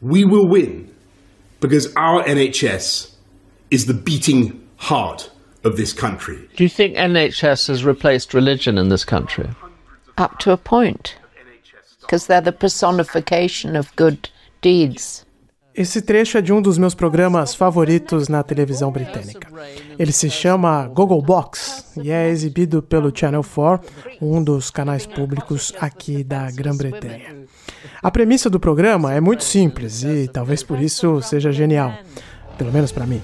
we will win because our NHS is the beating heart of this country. Do you think NHS has replaced religion in this country? Up to a point. Because they're the personification of good deeds. Esse trecho é de um dos meus programas favoritos na televisão britânica. Ele se chama Google Box e é exibido pelo Channel 4, um dos canais públicos aqui da Grã-Bretanha. A premissa do programa é muito simples e talvez por isso seja genial, pelo menos para mim.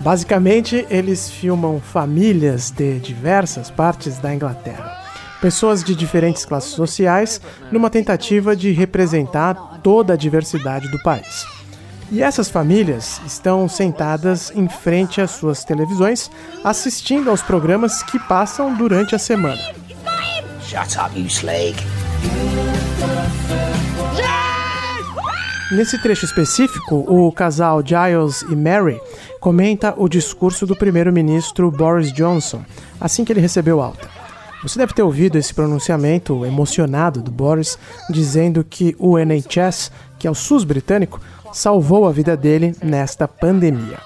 Basicamente, eles filmam famílias de diversas partes da Inglaterra. Pessoas de diferentes classes sociais, numa tentativa de representar toda a diversidade do país. E essas famílias estão sentadas em frente às suas televisões, assistindo aos programas que passam durante a semana. Shut up, you. Nesse trecho específico, o casal Giles e Mary comenta o discurso do primeiro-ministro Boris Johnson assim que ele recebeu alta. Você deve ter ouvido esse pronunciamento emocionado do Boris dizendo que o NHS, que é o SUS britânico, salvou a vida dele nesta pandemia.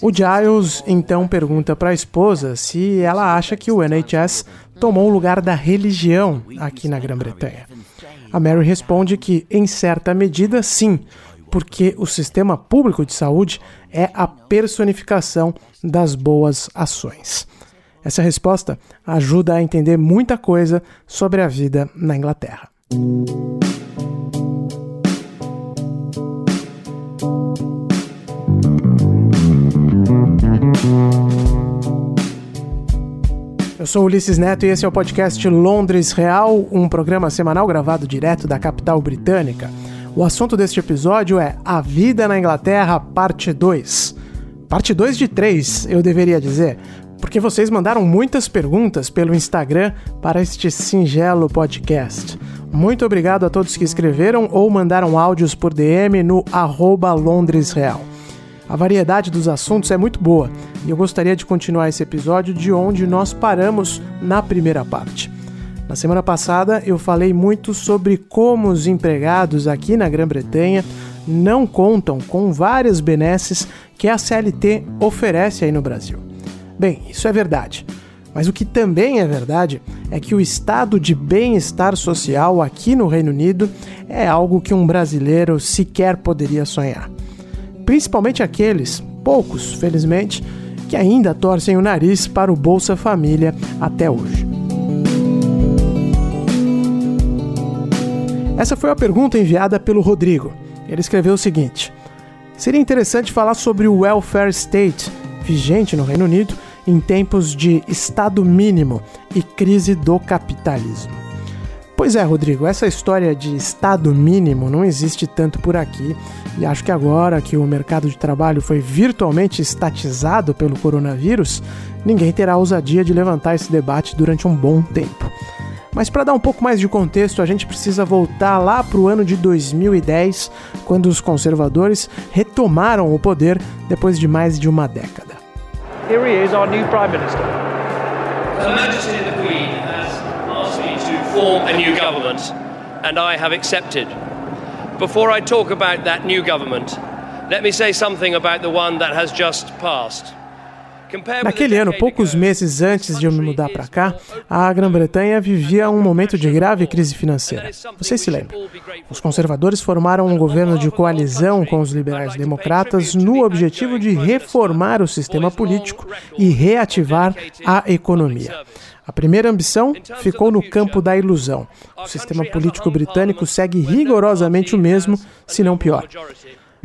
O Giles então pergunta para a esposa se ela acha que o NHS tomou o lugar da religião aqui na Grã-Bretanha. A Mary responde que, em certa medida, sim, porque o sistema público de saúde é a personificação das boas ações. Essa resposta ajuda a entender muita coisa sobre a vida na Inglaterra. Sou Ulisses Neto e esse é o podcast Londres Real, um programa semanal gravado direto da capital britânica. O assunto deste episódio é A Vida na Inglaterra, parte 2. Parte 2 de 3, eu deveria dizer, porque vocês mandaram muitas perguntas pelo Instagram para este singelo podcast. Muito obrigado a todos que escreveram ou mandaram áudios por DM no arroba Londres Real. A variedade dos assuntos é muito boa e eu gostaria de continuar esse episódio de onde nós paramos na primeira parte. Na semana passada eu falei muito sobre como os empregados aqui na Grã-Bretanha não contam com várias benesses que a CLT oferece aí no Brasil. Bem, isso é verdade. Mas o que também é verdade é que o estado de bem-estar social aqui no Reino Unido é algo que um brasileiro sequer poderia sonhar principalmente aqueles, poucos, felizmente, que ainda torcem o nariz para o Bolsa Família até hoje. Essa foi a pergunta enviada pelo Rodrigo. Ele escreveu o seguinte: Seria interessante falar sobre o welfare state vigente no Reino Unido em tempos de Estado mínimo e crise do capitalismo. Pois é, Rodrigo, essa história de Estado mínimo não existe tanto por aqui e acho que agora que o mercado de trabalho foi virtualmente estatizado pelo coronavírus, ninguém terá a ousadia de levantar esse debate durante um bom tempo. Mas para dar um pouco mais de contexto, a gente precisa voltar lá para o ano de 2010, quando os conservadores retomaram o poder depois de mais de uma década. Here he is, our new Prime Minister. Her Majesty the Queen form a new government, and I have accepted. Before I talk about that new government, let me say something about the one that has just passed. Naquele ano, poucos meses antes de eu me mudar para cá, a Grã-Bretanha vivia um momento de grave crise financeira. Vocês se lembram? Os conservadores formaram um governo de coalizão com os liberais democratas no objetivo de reformar o sistema político e reativar a economia. A primeira ambição ficou no campo da ilusão. O sistema político britânico segue rigorosamente o mesmo, se não pior.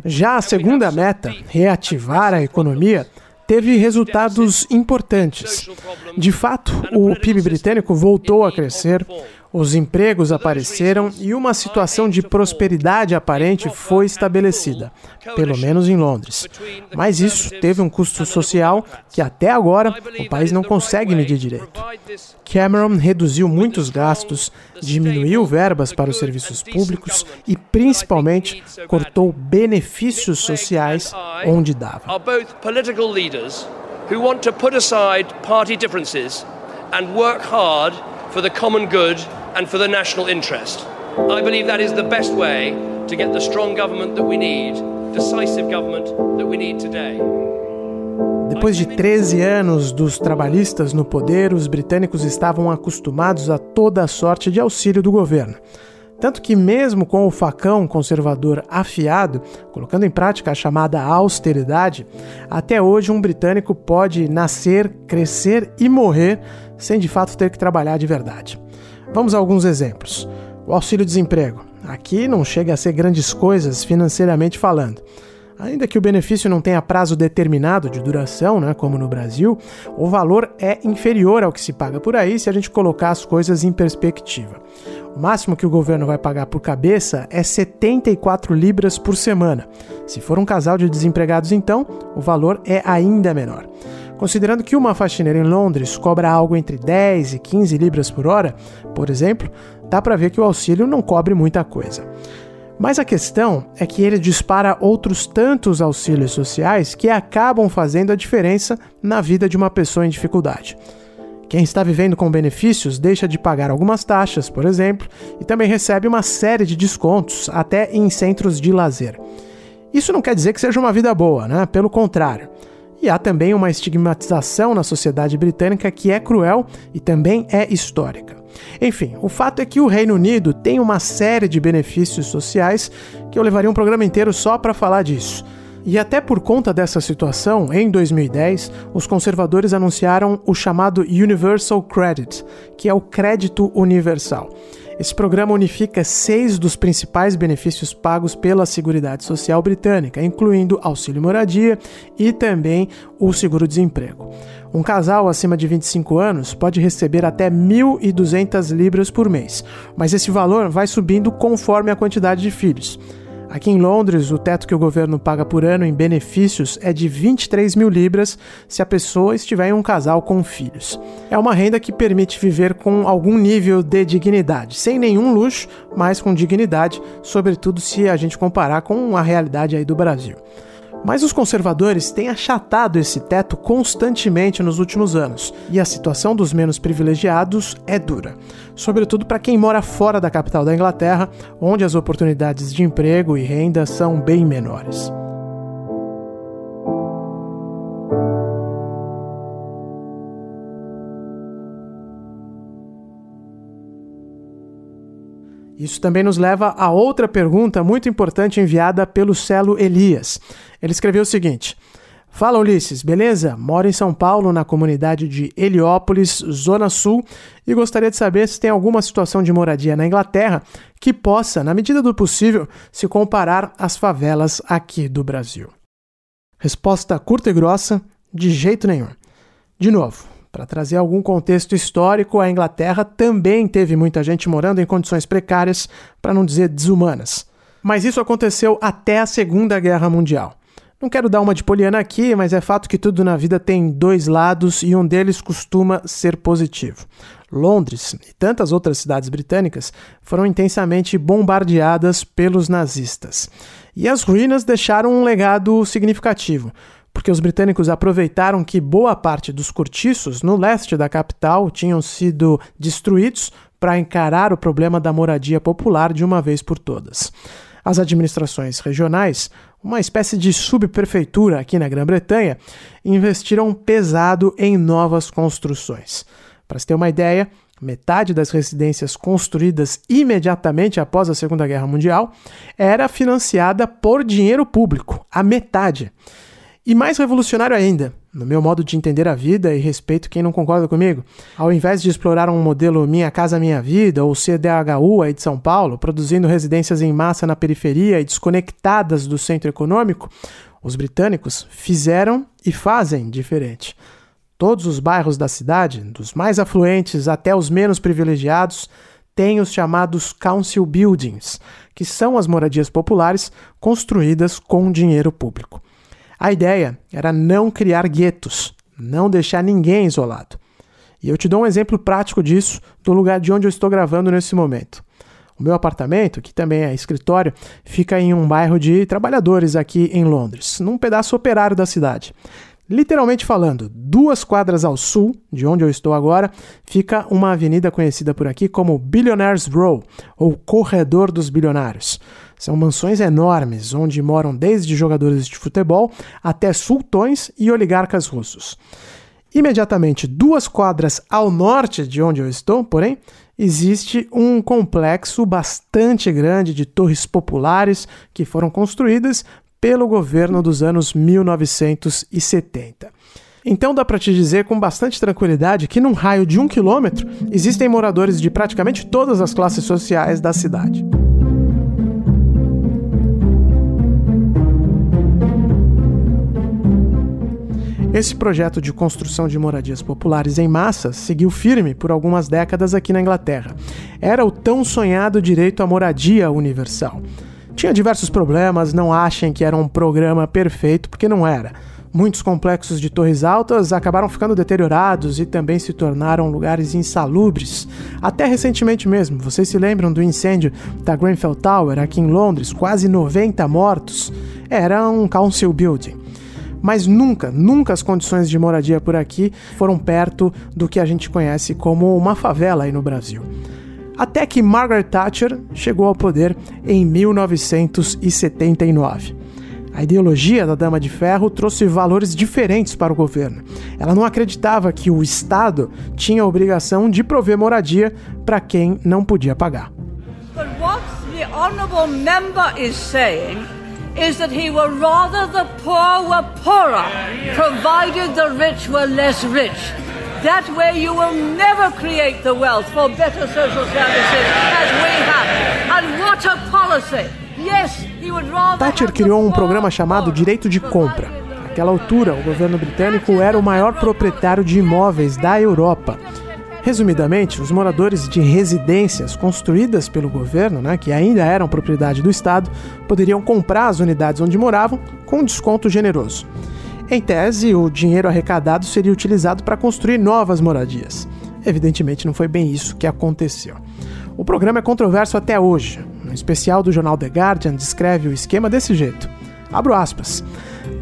Já a segunda meta, reativar a economia, teve resultados importantes. De fato, o PIB britânico voltou a crescer, os empregos apareceram e uma situação de prosperidade aparente foi estabelecida, pelo menos em Londres. Mas isso teve um custo social que até agora o país não consegue medir direito. Cameron reduziu muitos gastos, diminuiu verbas para os serviços públicos e, principalmente, cortou benefícios sociais onde dava. and work hard for the common good and for the national interest. I believe that is the best way to get the strong government that we need, decisive government that we need today. Depois de 13 anos dos trabalhistas no poder, os britânicos estavam acostumados a toda a sorte de auxílio do governo. Tanto que, mesmo com o facão conservador afiado, colocando em prática a chamada austeridade, até hoje um britânico pode nascer, crescer e morrer sem de fato ter que trabalhar de verdade. Vamos a alguns exemplos. O auxílio-desemprego. Aqui não chega a ser grandes coisas financeiramente falando. Ainda que o benefício não tenha prazo determinado de duração, né, como no Brasil, o valor é inferior ao que se paga por aí se a gente colocar as coisas em perspectiva. O máximo que o governo vai pagar por cabeça é 74 libras por semana. Se for um casal de desempregados, então, o valor é ainda menor. Considerando que uma faxineira em Londres cobra algo entre 10 e 15 libras por hora, por exemplo, dá para ver que o auxílio não cobre muita coisa. Mas a questão é que ele dispara outros tantos auxílios sociais que acabam fazendo a diferença na vida de uma pessoa em dificuldade. Quem está vivendo com benefícios deixa de pagar algumas taxas, por exemplo, e também recebe uma série de descontos, até em centros de lazer. Isso não quer dizer que seja uma vida boa, né? Pelo contrário. E há também uma estigmatização na sociedade britânica que é cruel e também é histórica. Enfim, o fato é que o Reino Unido tem uma série de benefícios sociais que eu levaria um programa inteiro só para falar disso. E até por conta dessa situação, em 2010, os conservadores anunciaram o chamado Universal Credit, que é o crédito universal. Esse programa unifica seis dos principais benefícios pagos pela Seguridade Social Britânica, incluindo auxílio moradia e também o seguro-desemprego. Um casal acima de 25 anos pode receber até 1.200 libras por mês, mas esse valor vai subindo conforme a quantidade de filhos. Aqui em Londres, o teto que o governo paga por ano em benefícios é de 23 mil libras se a pessoa estiver em um casal com filhos. É uma renda que permite viver com algum nível de dignidade, sem nenhum luxo, mas com dignidade, sobretudo se a gente comparar com a realidade aí do Brasil. Mas os conservadores têm achatado esse teto constantemente nos últimos anos, e a situação dos menos privilegiados é dura, sobretudo para quem mora fora da capital da Inglaterra, onde as oportunidades de emprego e renda são bem menores. Isso também nos leva a outra pergunta muito importante enviada pelo Celo Elias. Ele escreveu o seguinte: Fala Ulisses, beleza? Moro em São Paulo, na comunidade de Heliópolis, Zona Sul, e gostaria de saber se tem alguma situação de moradia na Inglaterra que possa, na medida do possível, se comparar às favelas aqui do Brasil. Resposta curta e grossa: de jeito nenhum. De novo, para trazer algum contexto histórico, a Inglaterra também teve muita gente morando em condições precárias, para não dizer desumanas. Mas isso aconteceu até a Segunda Guerra Mundial. Não quero dar uma de poliana aqui, mas é fato que tudo na vida tem dois lados e um deles costuma ser positivo. Londres e tantas outras cidades britânicas foram intensamente bombardeadas pelos nazistas. E as ruínas deixaram um legado significativo porque os britânicos aproveitaram que boa parte dos cortiços no leste da capital tinham sido destruídos para encarar o problema da moradia popular de uma vez por todas. As administrações regionais, uma espécie de subprefeitura aqui na Grã-Bretanha, investiram pesado em novas construções. Para se ter uma ideia, metade das residências construídas imediatamente após a Segunda Guerra Mundial era financiada por dinheiro público, a metade. E mais revolucionário ainda, no meu modo de entender a vida e respeito quem não concorda comigo, ao invés de explorar um modelo Minha Casa Minha Vida ou CDHU aí de São Paulo, produzindo residências em massa na periferia e desconectadas do centro econômico, os britânicos fizeram e fazem diferente. Todos os bairros da cidade, dos mais afluentes até os menos privilegiados, têm os chamados Council Buildings, que são as moradias populares construídas com dinheiro público. A ideia era não criar guetos, não deixar ninguém isolado. E eu te dou um exemplo prático disso do lugar de onde eu estou gravando nesse momento. O meu apartamento, que também é escritório, fica em um bairro de trabalhadores aqui em Londres, num pedaço operário da cidade. Literalmente falando, duas quadras ao sul de onde eu estou agora, fica uma avenida conhecida por aqui como Billionaires Row, ou Corredor dos Bilionários. São mansões enormes, onde moram desde jogadores de futebol até sultões e oligarcas russos. Imediatamente duas quadras ao norte de onde eu estou, porém, existe um complexo bastante grande de torres populares que foram construídas pelo governo dos anos 1970. Então dá para te dizer com bastante tranquilidade que num raio de um quilômetro existem moradores de praticamente todas as classes sociais da cidade. Esse projeto de construção de moradias populares em massa seguiu firme por algumas décadas aqui na Inglaterra. Era o tão sonhado direito à moradia universal. Tinha diversos problemas, não achem que era um programa perfeito, porque não era. Muitos complexos de torres altas acabaram ficando deteriorados e também se tornaram lugares insalubres. Até recentemente mesmo, vocês se lembram do incêndio da Grenfell Tower aqui em Londres, quase 90 mortos? Era um council building. Mas nunca, nunca as condições de moradia por aqui foram perto do que a gente conhece como uma favela aí no Brasil até que Margaret Thatcher chegou ao poder em 1979. A ideologia da Dama de Ferro trouxe valores diferentes para o governo. Ela não acreditava que o Estado tinha a obrigação de prover moradia para quem não podia pagar. But what the honourable member is saying is that he would rather the poor were poorer, provided the rich were less rich. That way you will never create the wealth for better social services as we have. And what a policy! Yes, he would rather Thatcher criou um programa chamado Direito de Compra. Naquela altura, o governo britânico era o maior proprietário de imóveis da Europa. Resumidamente, os moradores de residências construídas pelo governo, né, que ainda eram propriedade do Estado, poderiam comprar as unidades onde moravam com um desconto generoso. Em tese, o dinheiro arrecadado seria utilizado para construir novas moradias. Evidentemente, não foi bem isso que aconteceu. O programa é controverso até hoje. Um especial do jornal The Guardian descreve o esquema desse jeito. Abro aspas.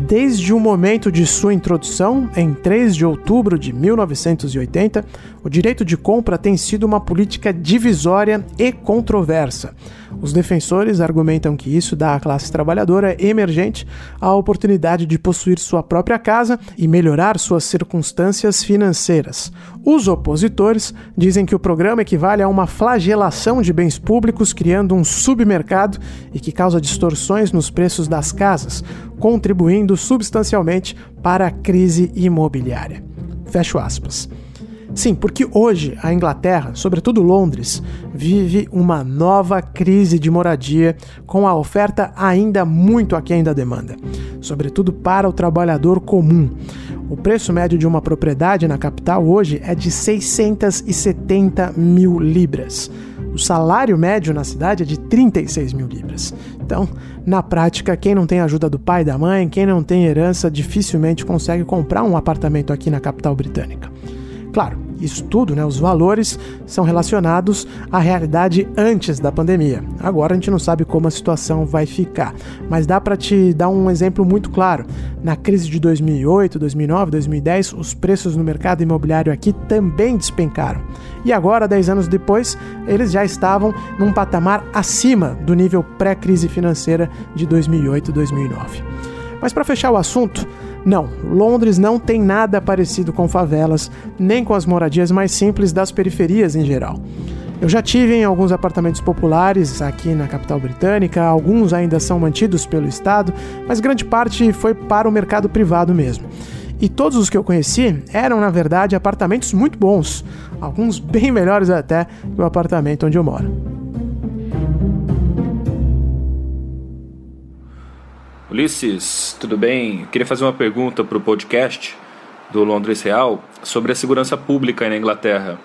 Desde o momento de sua introdução, em 3 de outubro de 1980, o direito de compra tem sido uma política divisória e controversa. Os defensores argumentam que isso dá à classe trabalhadora emergente a oportunidade de possuir sua própria casa e melhorar suas circunstâncias financeiras. Os opositores dizem que o programa equivale a uma flagelação de bens públicos, criando um submercado e que causa distorções nos preços das casas, contribuindo substancialmente para a crise imobiliária. Fecho aspas. Sim, porque hoje a Inglaterra, sobretudo Londres, vive uma nova crise de moradia com a oferta ainda muito aquém da demanda, sobretudo para o trabalhador comum. O preço médio de uma propriedade na capital hoje é de 670 mil libras. O salário médio na cidade é de 36 mil libras. Então, na prática, quem não tem ajuda do pai e da mãe, quem não tem herança, dificilmente consegue comprar um apartamento aqui na capital britânica. Claro, isso tudo, né, os valores são relacionados à realidade antes da pandemia. Agora a gente não sabe como a situação vai ficar, mas dá para te dar um exemplo muito claro. Na crise de 2008, 2009, 2010, os preços no mercado imobiliário aqui também despencaram. E agora, 10 anos depois, eles já estavam num patamar acima do nível pré-crise financeira de 2008 e 2009. Mas para fechar o assunto, não, Londres não tem nada parecido com favelas, nem com as moradias mais simples das periferias em geral. Eu já tive em alguns apartamentos populares aqui na capital britânica, alguns ainda são mantidos pelo Estado, mas grande parte foi para o mercado privado mesmo. E todos os que eu conheci eram, na verdade, apartamentos muito bons, alguns bem melhores até que o apartamento onde eu moro. Ulisses, tudo bem? Eu queria fazer uma pergunta para o podcast do Londres Real sobre a segurança pública na Inglaterra.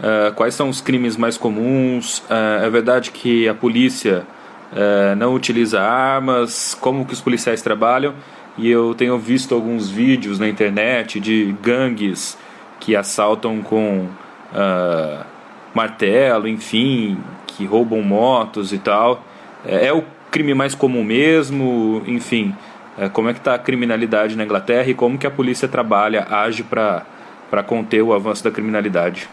Uh, quais são os crimes mais comuns? Uh, é verdade que a polícia uh, não utiliza armas? Como que os policiais trabalham? E eu tenho visto alguns vídeos na internet de gangues que assaltam com martelo, enfim, que roubam motos e tal. É, é o crime mais comum mesmo, enfim. É, como é que está a criminalidade na Inglaterra e como que a polícia trabalha, age para conter o avanço da criminalidade?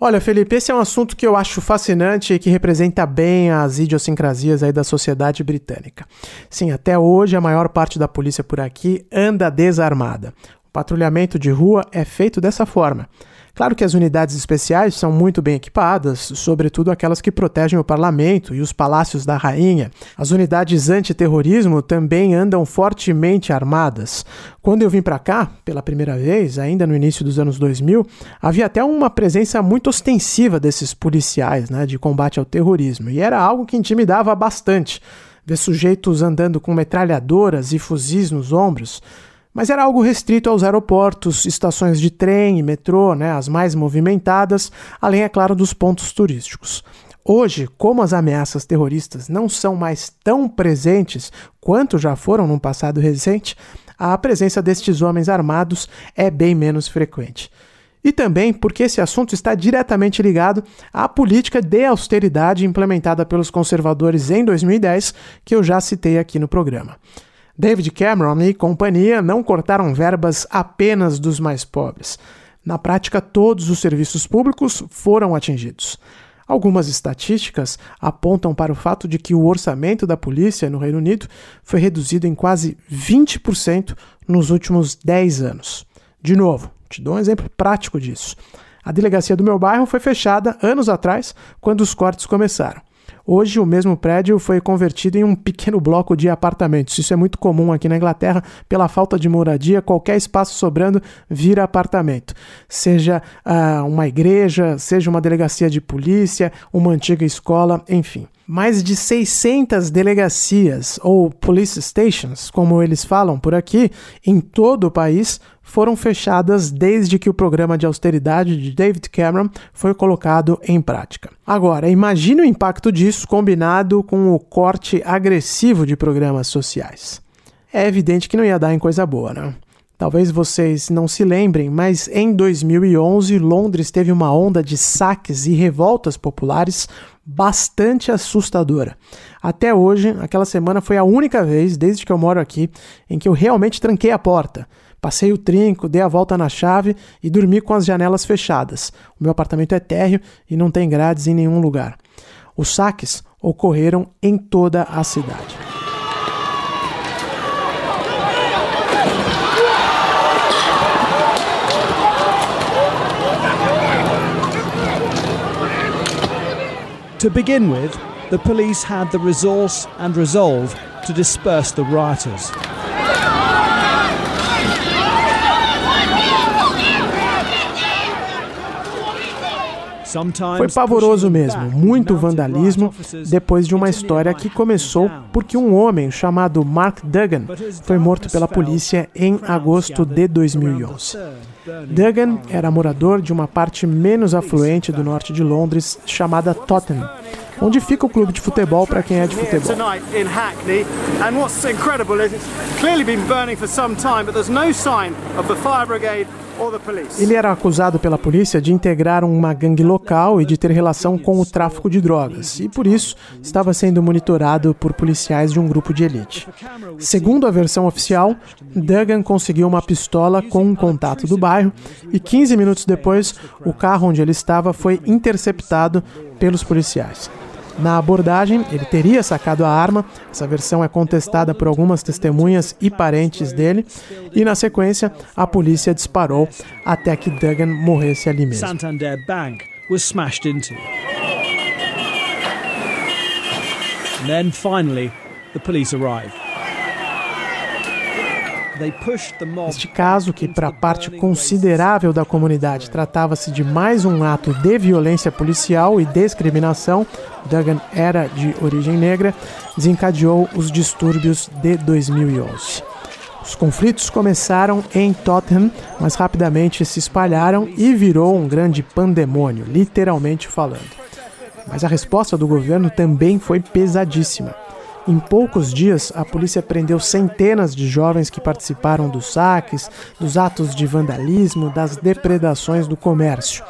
Olha, Felipe, esse é um assunto que eu acho fascinante e que representa bem as idiosincrasias aí da sociedade britânica. Sim, até hoje a maior parte da polícia por aqui anda desarmada. O patrulhamento de rua é feito dessa forma. Claro que as unidades especiais são muito bem equipadas, sobretudo aquelas que protegem o parlamento e os palácios da rainha. As unidades antiterrorismo também andam fortemente armadas. Quando eu vim para cá, pela primeira vez, ainda no início dos anos 2000, havia até uma presença muito ostensiva desses policiais né, de combate ao terrorismo, e era algo que intimidava bastante. Ver sujeitos andando com metralhadoras e fuzis nos ombros mas era algo restrito aos aeroportos, estações de trem e metrô, né, as mais movimentadas, além, é claro, dos pontos turísticos. Hoje, como as ameaças terroristas não são mais tão presentes quanto já foram no passado recente, a presença destes homens armados é bem menos frequente. E também porque esse assunto está diretamente ligado à política de austeridade implementada pelos conservadores em 2010, que eu já citei aqui no programa. David Cameron e companhia não cortaram verbas apenas dos mais pobres. Na prática, todos os serviços públicos foram atingidos. Algumas estatísticas apontam para o fato de que o orçamento da polícia no Reino Unido foi reduzido em quase 20% nos últimos 10 anos. De novo, te dou um exemplo prático disso. A delegacia do meu bairro foi fechada anos atrás, quando os cortes começaram. Hoje, o mesmo prédio foi convertido em um pequeno bloco de apartamentos. Isso é muito comum aqui na Inglaterra. Pela falta de moradia, qualquer espaço sobrando vira apartamento. Seja uh, uma igreja, seja uma delegacia de polícia, uma antiga escola, enfim mais de 600 delegacias, ou police stations, como eles falam por aqui, em todo o país, foram fechadas desde que o programa de austeridade de David Cameron foi colocado em prática. Agora, imagine o impacto disso combinado com o corte agressivo de programas sociais. É evidente que não ia dar em coisa boa, né? Talvez vocês não se lembrem, mas em 2011 Londres teve uma onda de saques e revoltas populares bastante assustadora. Até hoje, aquela semana foi a única vez, desde que eu moro aqui, em que eu realmente tranquei a porta. Passei o trinco, dei a volta na chave e dormi com as janelas fechadas. O meu apartamento é térreo e não tem grades em nenhum lugar. Os saques ocorreram em toda a cidade. To begin with, the police had the resource and resolve to disperse the rioters. Foi pavoroso mesmo, muito vandalismo, depois de uma história que começou porque um homem chamado Mark Duggan foi morto pela polícia em agosto de 2011. Duggan era morador de uma parte menos afluente do norte de Londres chamada Tottenham onde fica o clube de futebol para quem é de futebol. Ele era acusado pela polícia de integrar uma gangue local e de ter relação com o tráfico de drogas, e por isso estava sendo monitorado por policiais de um grupo de elite. Segundo a versão oficial, Duggan conseguiu uma pistola com um contato do bairro e 15 minutos depois, o carro onde ele estava foi interceptado pelos policiais. Na abordagem, ele teria sacado a arma, essa versão é contestada por algumas testemunhas e parentes dele, e na sequência, a polícia disparou até que Duggan morresse ali mesmo. Santander Bank was smashed into. And then finally, the police arrived. Este caso, que para parte considerável da comunidade tratava-se de mais um ato de violência policial e discriminação, Duggan era de origem negra, desencadeou os distúrbios de 2011. Os conflitos começaram em Tottenham, mas rapidamente se espalharam e virou um grande pandemônio, literalmente falando. Mas a resposta do governo também foi pesadíssima. Em poucos dias, a polícia prendeu centenas de jovens que participaram dos saques, dos atos de vandalismo, das depredações do comércio.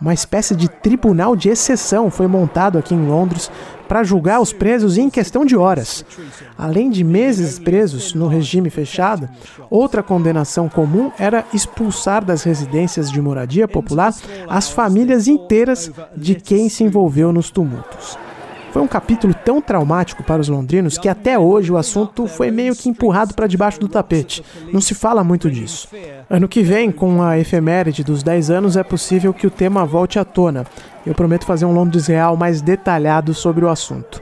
Uma espécie de tribunal de exceção foi montado aqui em Londres para julgar os presos em questão de horas. Além de meses presos no regime fechado, outra condenação comum era expulsar das residências de moradia popular as famílias inteiras de quem se envolveu nos tumultos. Foi um capítulo tão traumático para os londrinos que até hoje o assunto foi meio que empurrado para debaixo do tapete. Não se fala muito disso. Ano que vem, com a efeméride dos 10 anos, é possível que o tema volte à tona. Eu prometo fazer um Londres Real mais detalhado sobre o assunto.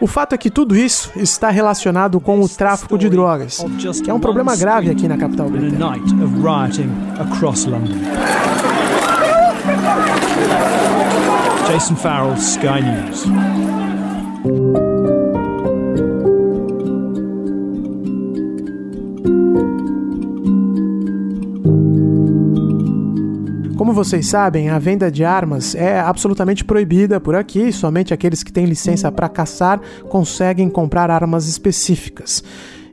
O fato é que tudo isso está relacionado com o tráfico de drogas, que é um problema grave aqui na capital britânica. Jason Farrell, Sky News. Como vocês sabem, a venda de armas é absolutamente proibida por aqui, somente aqueles que têm licença para caçar conseguem comprar armas específicas.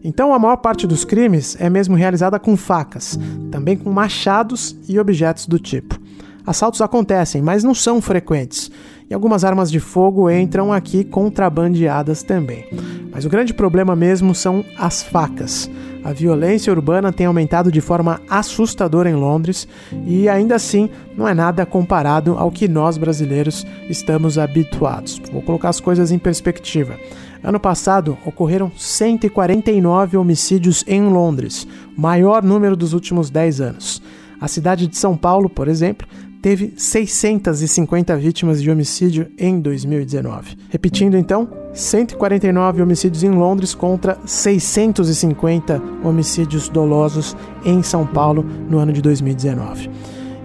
Então, a maior parte dos crimes é mesmo realizada com facas, também com machados e objetos do tipo. Assaltos acontecem, mas não são frequentes. E algumas armas de fogo entram aqui contrabandeadas também. Mas o grande problema mesmo são as facas. A violência urbana tem aumentado de forma assustadora em Londres e ainda assim não é nada comparado ao que nós brasileiros estamos habituados. Vou colocar as coisas em perspectiva. Ano passado ocorreram 149 homicídios em Londres, maior número dos últimos 10 anos. A cidade de São Paulo, por exemplo, teve 650 vítimas de homicídio em 2019. Repetindo então, 149 homicídios em Londres contra 650 homicídios dolosos em São Paulo no ano de 2019.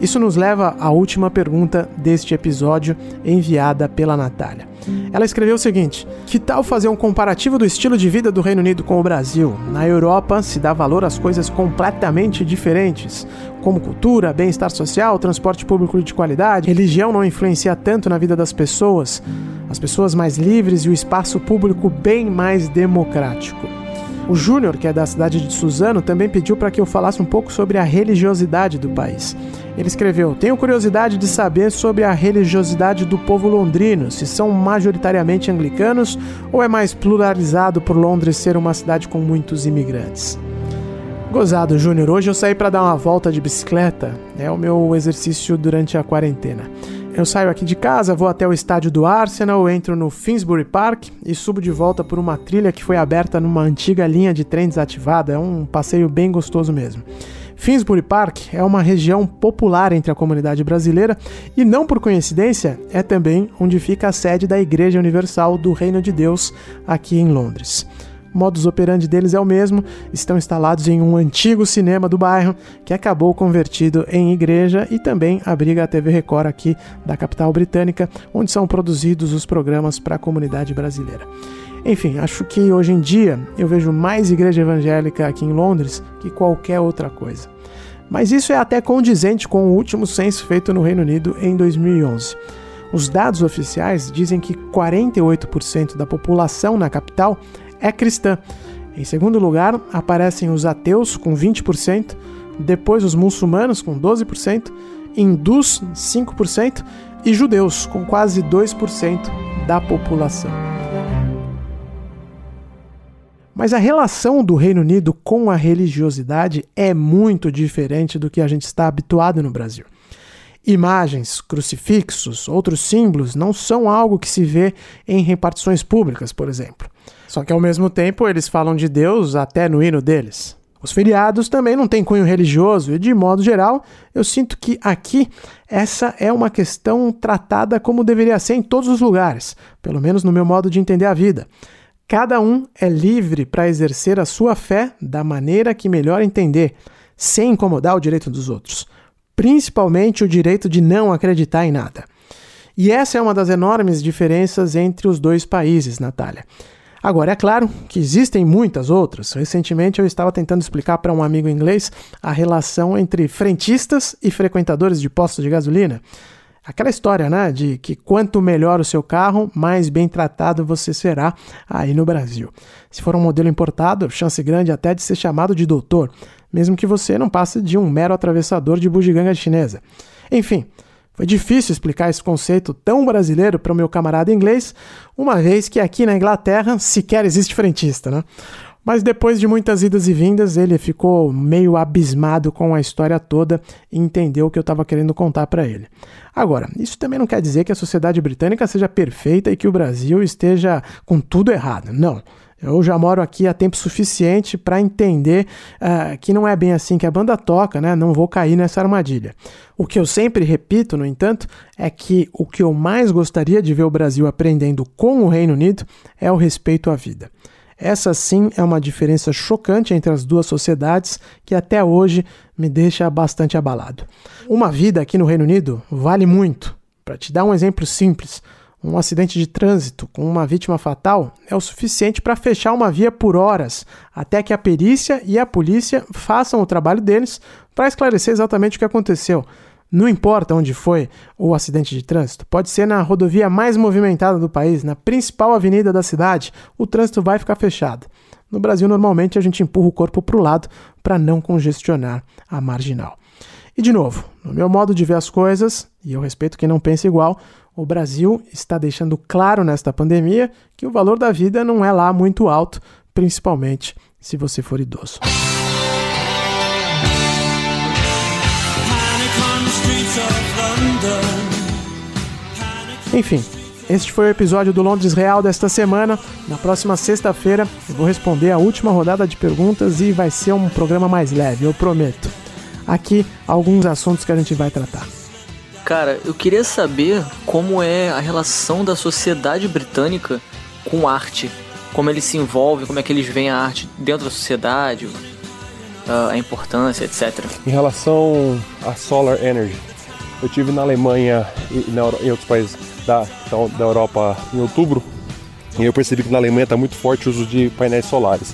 Isso nos leva à última pergunta deste episódio, enviada pela Natália. Ela escreveu o seguinte: Que tal fazer um comparativo do estilo de vida do Reino Unido com o Brasil? Na Europa se dá valor às coisas completamente diferentes, como cultura, bem-estar social, transporte público de qualidade. Religião não influencia tanto na vida das pessoas, as pessoas mais livres e o espaço público bem mais democrático. O Júnior, que é da cidade de Suzano, também pediu para que eu falasse um pouco sobre a religiosidade do país. Ele escreveu: Tenho curiosidade de saber sobre a religiosidade do povo londrino, se são majoritariamente anglicanos ou é mais pluralizado por Londres ser uma cidade com muitos imigrantes. Gozado, Júnior. Hoje eu saí para dar uma volta de bicicleta. É o meu exercício durante a quarentena. Eu saio aqui de casa, vou até o estádio do Arsenal, entro no Finsbury Park e subo de volta por uma trilha que foi aberta numa antiga linha de trem desativada. É um passeio bem gostoso mesmo. Finsbury Park é uma região popular entre a comunidade brasileira e, não por coincidência, é também onde fica a sede da Igreja Universal do Reino de Deus aqui em Londres. O modus operandi deles é o mesmo, estão instalados em um antigo cinema do bairro que acabou convertido em igreja e também abriga a TV Record aqui da capital britânica, onde são produzidos os programas para a comunidade brasileira. Enfim, acho que hoje em dia eu vejo mais igreja evangélica aqui em Londres que qualquer outra coisa. Mas isso é até condizente com o último censo feito no Reino Unido em 2011. Os dados oficiais dizem que 48% da população na capital é cristã. Em segundo lugar, aparecem os ateus, com 20%, depois os muçulmanos, com 12%, hindus, 5%, e judeus, com quase 2% da população. Mas a relação do Reino Unido com a religiosidade é muito diferente do que a gente está habituado no Brasil. Imagens, crucifixos, outros símbolos não são algo que se vê em repartições públicas, por exemplo. Só que ao mesmo tempo eles falam de Deus até no hino deles. Os feriados também não têm cunho religioso e, de modo geral, eu sinto que aqui essa é uma questão tratada como deveria ser em todos os lugares, pelo menos no meu modo de entender a vida. Cada um é livre para exercer a sua fé da maneira que melhor entender, sem incomodar o direito dos outros, principalmente o direito de não acreditar em nada. E essa é uma das enormes diferenças entre os dois países, Natália. Agora, é claro que existem muitas outras. Recentemente eu estava tentando explicar para um amigo inglês a relação entre frentistas e frequentadores de postos de gasolina. Aquela história, né, de que quanto melhor o seu carro, mais bem tratado você será aí no Brasil. Se for um modelo importado, chance grande até de ser chamado de doutor, mesmo que você não passe de um mero atravessador de bugiganga chinesa. Enfim, Foi difícil explicar esse conceito tão brasileiro para o meu camarada inglês, uma vez que aqui na Inglaterra sequer existe frentista, né? Mas depois de muitas idas e vindas, ele ficou meio abismado com a história toda e entendeu o que eu estava querendo contar para ele. Agora, isso também não quer dizer que a sociedade britânica seja perfeita e que o Brasil esteja com tudo errado. Não. Eu já moro aqui há tempo suficiente para entender uh, que não é bem assim que a banda toca, né? Não vou cair nessa armadilha. O que eu sempre repito, no entanto, é que o que eu mais gostaria de ver o Brasil aprendendo com o Reino Unido é o respeito à vida. Essa sim é uma diferença chocante entre as duas sociedades que até hoje me deixa bastante abalado. Uma vida aqui no Reino Unido vale muito. Para te dar um exemplo simples, um acidente de trânsito com uma vítima fatal é o suficiente para fechar uma via por horas, até que a perícia e a polícia façam o trabalho deles para esclarecer exatamente o que aconteceu. Não importa onde foi o acidente de trânsito, pode ser na rodovia mais movimentada do país, na principal avenida da cidade, o trânsito vai ficar fechado. No Brasil, normalmente, a gente empurra o corpo para o lado para não congestionar a marginal. E, de novo, no meu modo de ver as coisas, e eu respeito quem não pensa igual, o Brasil está deixando claro nesta pandemia que o valor da vida não é lá muito alto, principalmente se você for idoso. Enfim, este foi o episódio do Londres Real desta semana. Na próxima sexta-feira eu vou responder a última rodada de perguntas e vai ser um programa mais leve, eu prometo. Aqui alguns assuntos que a gente vai tratar. Cara, eu queria saber como é a relação da sociedade britânica com arte. Como eles se envolvem, como é que eles veem a arte dentro da sociedade, a importância, etc. Em relação à solar energy, eu tive na Alemanha e em outros países da, da Europa em outubro e eu percebi que na Alemanha está muito forte o uso de painéis solares,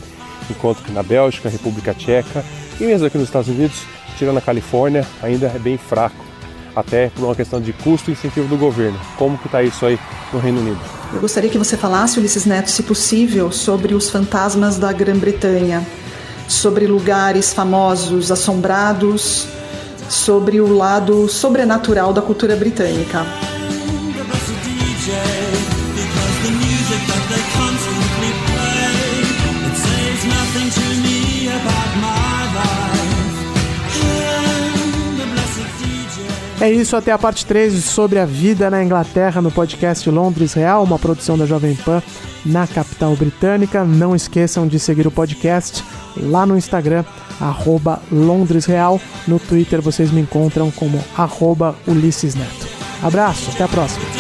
enquanto que na Bélgica, República Tcheca e mesmo aqui nos Estados Unidos, tirando a Califórnia, ainda é bem fraco, até por uma questão de custo e incentivo do governo. Como que está isso aí no Reino Unido? Eu gostaria que você falasse, Ulisses Neto, se possível, sobre os fantasmas da Grã-Bretanha, sobre lugares famosos, assombrados, sobre o lado sobrenatural da cultura britânica. É isso, até a parte 3 sobre a vida na Inglaterra no podcast Londres Real, uma produção da Jovem Pan na capital britânica. Não esqueçam de seguir o podcast lá no Instagram, arroba Londres Real. No Twitter vocês me encontram como arroba Ulisses Neto. Abraço, até a próxima.